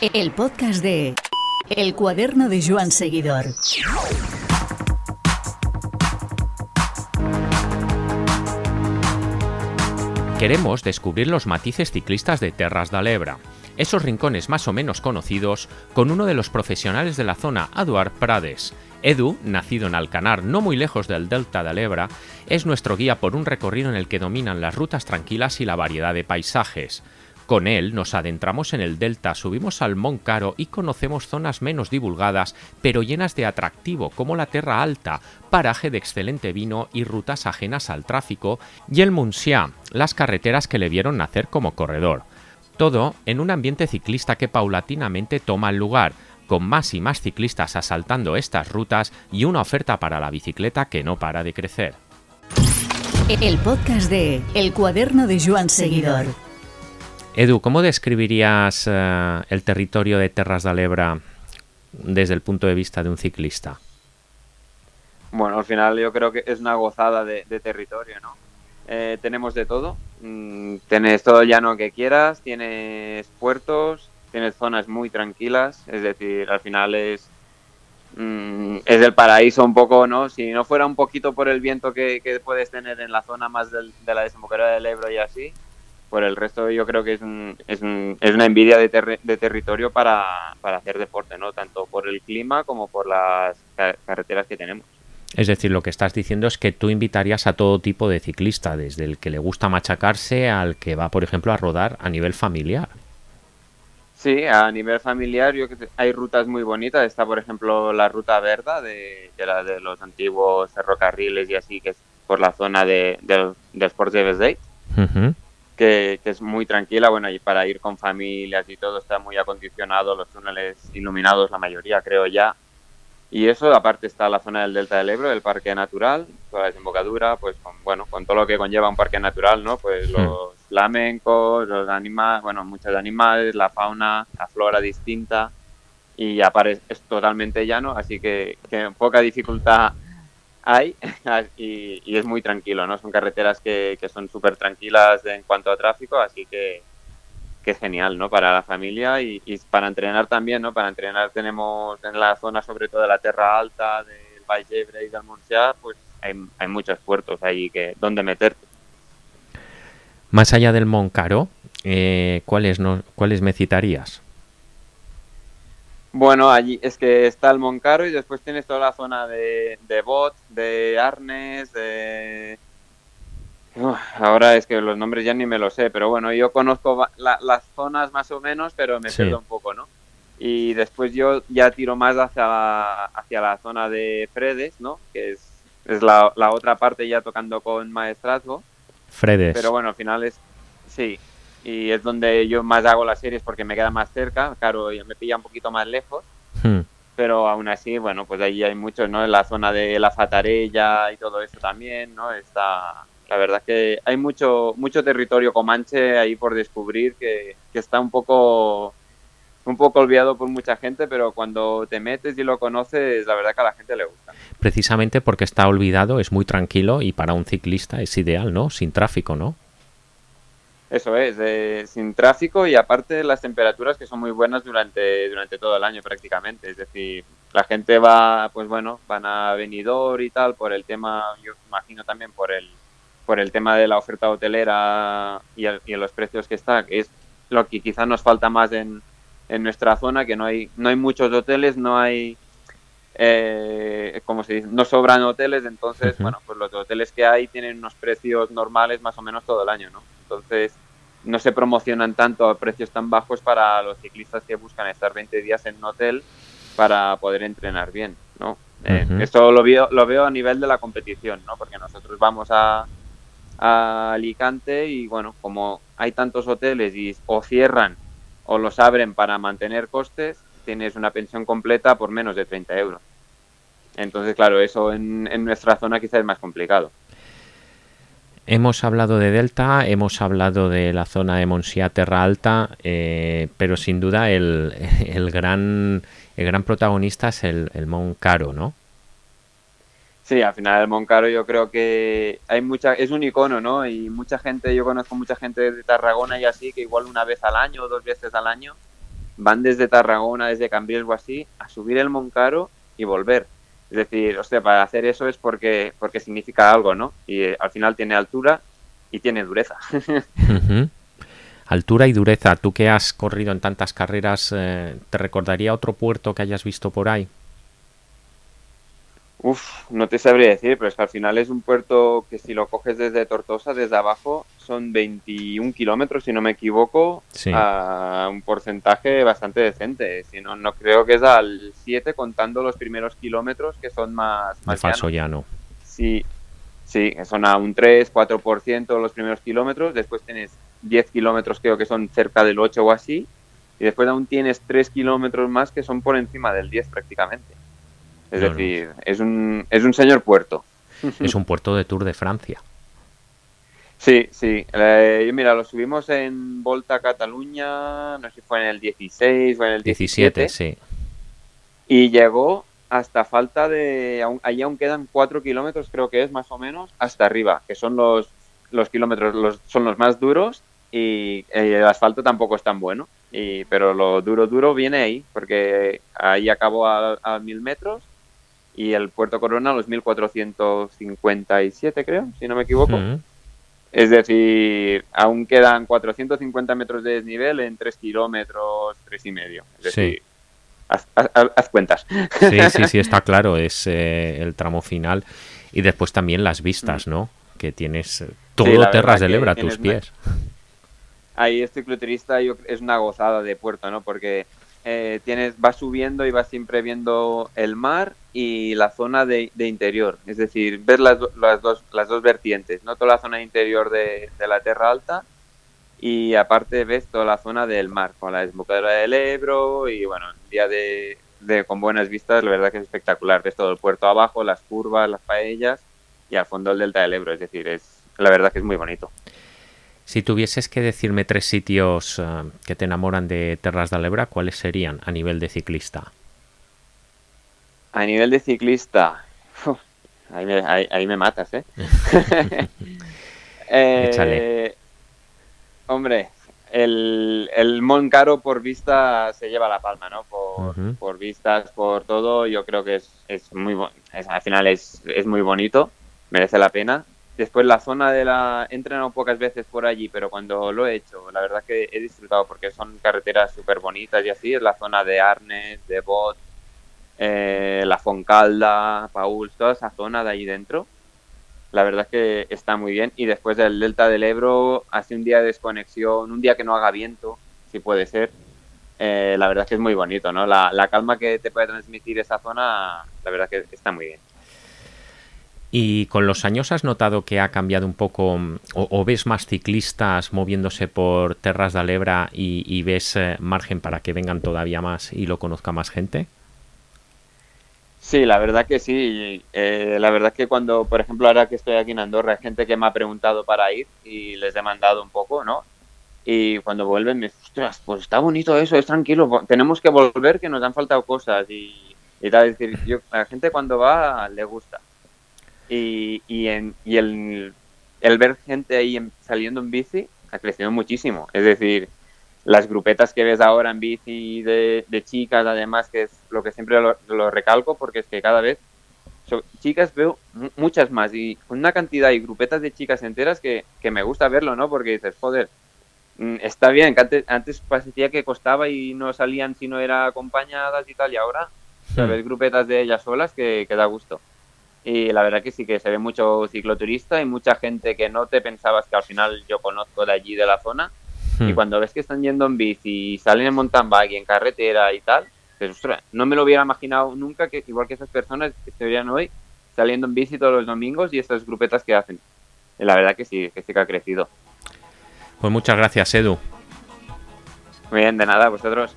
El podcast de El cuaderno de Joan Seguidor. Queremos descubrir los matices ciclistas de Terras de esos rincones más o menos conocidos, con uno de los profesionales de la zona, Eduard Prades. Edu, nacido en Alcanar, no muy lejos del delta de Lebra, es nuestro guía por un recorrido en el que dominan las rutas tranquilas y la variedad de paisajes. Con él nos adentramos en el delta, subimos al Mont Caro y conocemos zonas menos divulgadas, pero llenas de atractivo, como la Terra Alta, paraje de excelente vino y rutas ajenas al tráfico, y el Montsià, las carreteras que le vieron nacer como corredor. Todo en un ambiente ciclista que paulatinamente toma el lugar, con más y más ciclistas asaltando estas rutas y una oferta para la bicicleta que no para de crecer. El podcast de El cuaderno de Joan Seguidor. Edu, ¿cómo describirías eh, el territorio de Terras de Lebra desde el punto de vista de un ciclista? Bueno, al final yo creo que es una gozada de, territorio, ¿no? Eh, tenemos de todo. Mm, tienes todo el llano que quieras, tienes puertos, tienes zonas muy tranquilas, es decir, al final es mm, es el paraíso un poco, ¿no? Si no fuera un poquito por el viento que, puedes tener en la zona más de la desembocadura del Ebro y así, por el resto yo creo que es, es, es una envidia de, de territorio para, para, hacer deporte, ¿no? Tanto por el clima como por las carreteras que tenemos. Es decir, lo que estás diciendo es que tú invitarías a todo tipo de ciclista, desde el que le gusta machacarse al que va, por ejemplo, a rodar a nivel familiar. Sí, a nivel familiar yo hay rutas muy bonitas. Está, por ejemplo, la ruta Verda, de, de, la de los antiguos ferrocarriles y así, que es por la zona de, de, de Sports de uh que, es muy tranquila, bueno, y para ir con familias y todo está muy acondicionado, los túneles iluminados, la mayoría creo ya. Y eso, aparte está la zona del Delta del Ebro, el parque natural, toda la desembocadura, pues con, bueno, con todo lo que conlleva un parque natural, ¿no? Pues los flamencos, los animales, bueno, muchos animales, la fauna, la flora distinta y aparte es totalmente llano, así que, que poca dificultad hay y, es muy tranquilo, ¿no? Son carreteras que, son súper tranquilas en cuanto a tráfico, así que, que genial, ¿no? Para la familia y, para entrenar también, ¿no? Para entrenar tenemos en la zona sobre todo de la Terra Alta, del Valle y del Montsià, pues hay, hay muchos puertos ahí que donde meterte. Más allá del Moncaro, eh, ¿cuáles, no, ¿cuáles me citarías? Bueno, allí es que está el Moncaro y después tienes toda la zona de, de Bot, de Arnes, de... ahora es que los nombres ya ni me lo sé, pero bueno, yo conozco las zonas más o menos, pero me pierdo un poco, ¿no? Y después yo ya tiro más hacia la, hacia la zona de Fredes, ¿no? Que es, es la, la otra parte ya tocando con Maestrazgo. Fredes. Pero bueno, al final es... Sí, y es donde yo más hago las series porque me queda más cerca, claro, me pilla un poquito más lejos, hmm. pero aún así, bueno, pues ahí hay mucho, ¿no? En la zona de la Fatarella y todo eso también, ¿no? Está, la verdad que hay mucho, mucho territorio comanche ahí por descubrir que, que está un poco un poco olvidado por mucha gente, pero cuando te metes y lo conoces, la verdad que a la gente le gusta. Precisamente porque está olvidado, es muy tranquilo y para un ciclista es ideal, ¿no? Sin tráfico, ¿no? Eso es, sin tráfico y aparte las temperaturas que son muy buenas durante, durante todo el año prácticamente. Es decir, la gente va, pues bueno, van a venidor y tal por el tema, yo imagino también por el, por el tema de la oferta hotelera y, y los precios que está, que es lo que quizás nos falta más en, en nuestra zona, que no hay, no hay muchos hoteles, no hay, eh, como se dice, no sobran hoteles, entonces, bueno, pues los hoteles que hay tienen unos precios normales más o menos todo el año, ¿no? Entonces, no se promocionan tanto a precios tan bajos para los ciclistas que buscan estar 20 días en un hotel para poder entrenar bien, ¿no? Eh, esto lo veo, lo veo a nivel de la competición, ¿no? Porque nosotros vamos a, a Alicante y, bueno, como hay tantos hoteles y o cierran o los abren para mantener costes, tienes una pensión completa por menos de 30 euros. Entonces, claro, eso en, en nuestra zona quizás es más complicado. Hemos hablado de Delta, hemos hablado de la zona de Monsia Terra Alta, eh, pero sin duda el, gran, el gran protagonista es el, el Caro, ¿no? Sí, al final el Mont Caro yo creo que hay mucha, es un icono, ¿no? Y mucha gente, yo conozco mucha gente de Tarragona y así, que igual una vez al año o dos veces al año van desde Tarragona, desde Cambrils o así, a subir el Moncaro y volver. Es decir, hostia, para hacer eso es porque, porque significa algo, ¿no? Y eh, al final tiene altura y tiene dureza. Altura y dureza. Tú que has corrido en tantas carreras, eh, ¿te recordaría otro puerto que hayas visto por ahí? Uf, no te sabría decir, pero es que al final es un puerto que si lo coges desde Tortosa, desde abajo, son 21 kilómetros, si no me equivoco, a un porcentaje bastante decente. Si no, no creo que es al 7 contando los primeros kilómetros que son más... más falso llano. Sí, sí, son a un 3, 4% los primeros kilómetros, después tienes 10 kilómetros creo que son cerca del 8 o así, y después aún tienes 3 kilómetros más que son por encima del 10 prácticamente. Es decir, Es, un, es un señor puerto. Es un puerto de Tour de Francia. Sí, sí. Eh, mira, lo subimos en Volta a Cataluña, no sé si fue en el 16 o en el 17. 17 sí. Y llegó hasta falta de... Allí aún quedan 4 kilómetros, creo que es más o menos, hasta arriba, que son los, los kilómetros, los, son los más duros y el asfalto tampoco es tan bueno. Y, pero lo duro, duro viene ahí, porque ahí acabó a, a mil metros y el Puerto Corona los 1457, creo, si no me equivoco. Es decir, aún quedan 450 metros de desnivel en 3 kilómetros, 3 y medio. Es decir, haz, cuentas. Sí, sí, sí, está claro, es eh, el tramo final. Y después también las vistas, ¿no? Que tienes todo Terras de Lebra a tus pies. Ahí este cicloturista es una gozada de puerto, ¿no? Porque eh, tienes, vas subiendo y vas siempre viendo el mar y la zona de, interior. Es decir, ves las, las, dos, las dos vertientes, no toda la zona interior de, la Tierra Alta y aparte ves toda la zona del mar, con la desembocadura del Ebro y bueno, un día de, con buenas vistas, la verdad que es espectacular. Ves todo el puerto abajo, las curvas, las paellas y al fondo el delta del Ebro. Es decir, es la verdad que es muy bonito. Si tuvieses que decirme tres sitios eh, que te enamoran de Terras de Lebra, ¿cuáles serían a nivel de ciclista? A nivel de ciclista, ahí, me, matas, ¿eh? eh hombre, el, el Moncaro por vista se lleva la palma, ¿no? Por, vistas, por todo, yo creo que es, es muy al final es, es muy bonito, merece la pena. Después la zona de la... He entrenado pocas veces por allí, pero cuando lo he hecho, la verdad que he disfrutado porque son carreteras súper bonitas y así. Es la zona de Arnes, de Bot, eh, la Foncalda, Paul, toda esa zona de ahí dentro. La verdad que está muy bien. Y después del Delta del Ebro, hace un día de desconexión, un día que no haga viento, si puede ser. Eh, la verdad que es muy bonito, ¿no? La, la calma que te puede transmitir esa zona, la verdad que está muy bien. ¿Y con los años has notado que ha cambiado un poco o, ves más ciclistas moviéndose por Terras de Alebra y, ves eh, margen para que vengan todavía más y lo conozca más gente? Sí, la verdad que sí. Eh, la verdad que cuando, por ejemplo, ahora que estoy aquí en Andorra, hay gente que me ha preguntado para ir y les he mandado un poco, ¿no? Y cuando vuelven me dicen, ostras, pues está bonito eso, es tranquilo, tenemos que volver que nos han faltado cosas y, tal. Es decir, yo, la gente cuando va le gusta y, y, en, y el, el, ver gente ahí saliendo en bici ha crecido muchísimo. Es decir, las grupetas que ves ahora en bici de, de chicas, además, que es lo que siempre lo, recalco, porque es que cada vez chicas veo muchas más y una cantidad y grupetas de chicas enteras que, que me gusta verlo, ¿no? Porque dices, joder, mm, está bien, que antes, antes parecía que costaba y no salían si no eran acompañadas y tal, y ahora ves grupetas de ellas solas que, que da gusto. Y la verdad que sí que se ve mucho cicloturista y mucha gente que no te pensabas que al final yo conozco de allí, de la zona. Y hmm. cuando ves que están yendo en bici y salen en mountain bike y en carretera y tal, pues ostras, no me lo hubiera imaginado nunca que igual que esas personas que se verían hoy saliendo en bici todos los domingos y estas grupetas que hacen. Y la verdad que sí, que sí que ha crecido. Pues muchas gracias, Edu. Muy bien, de nada, vosotros.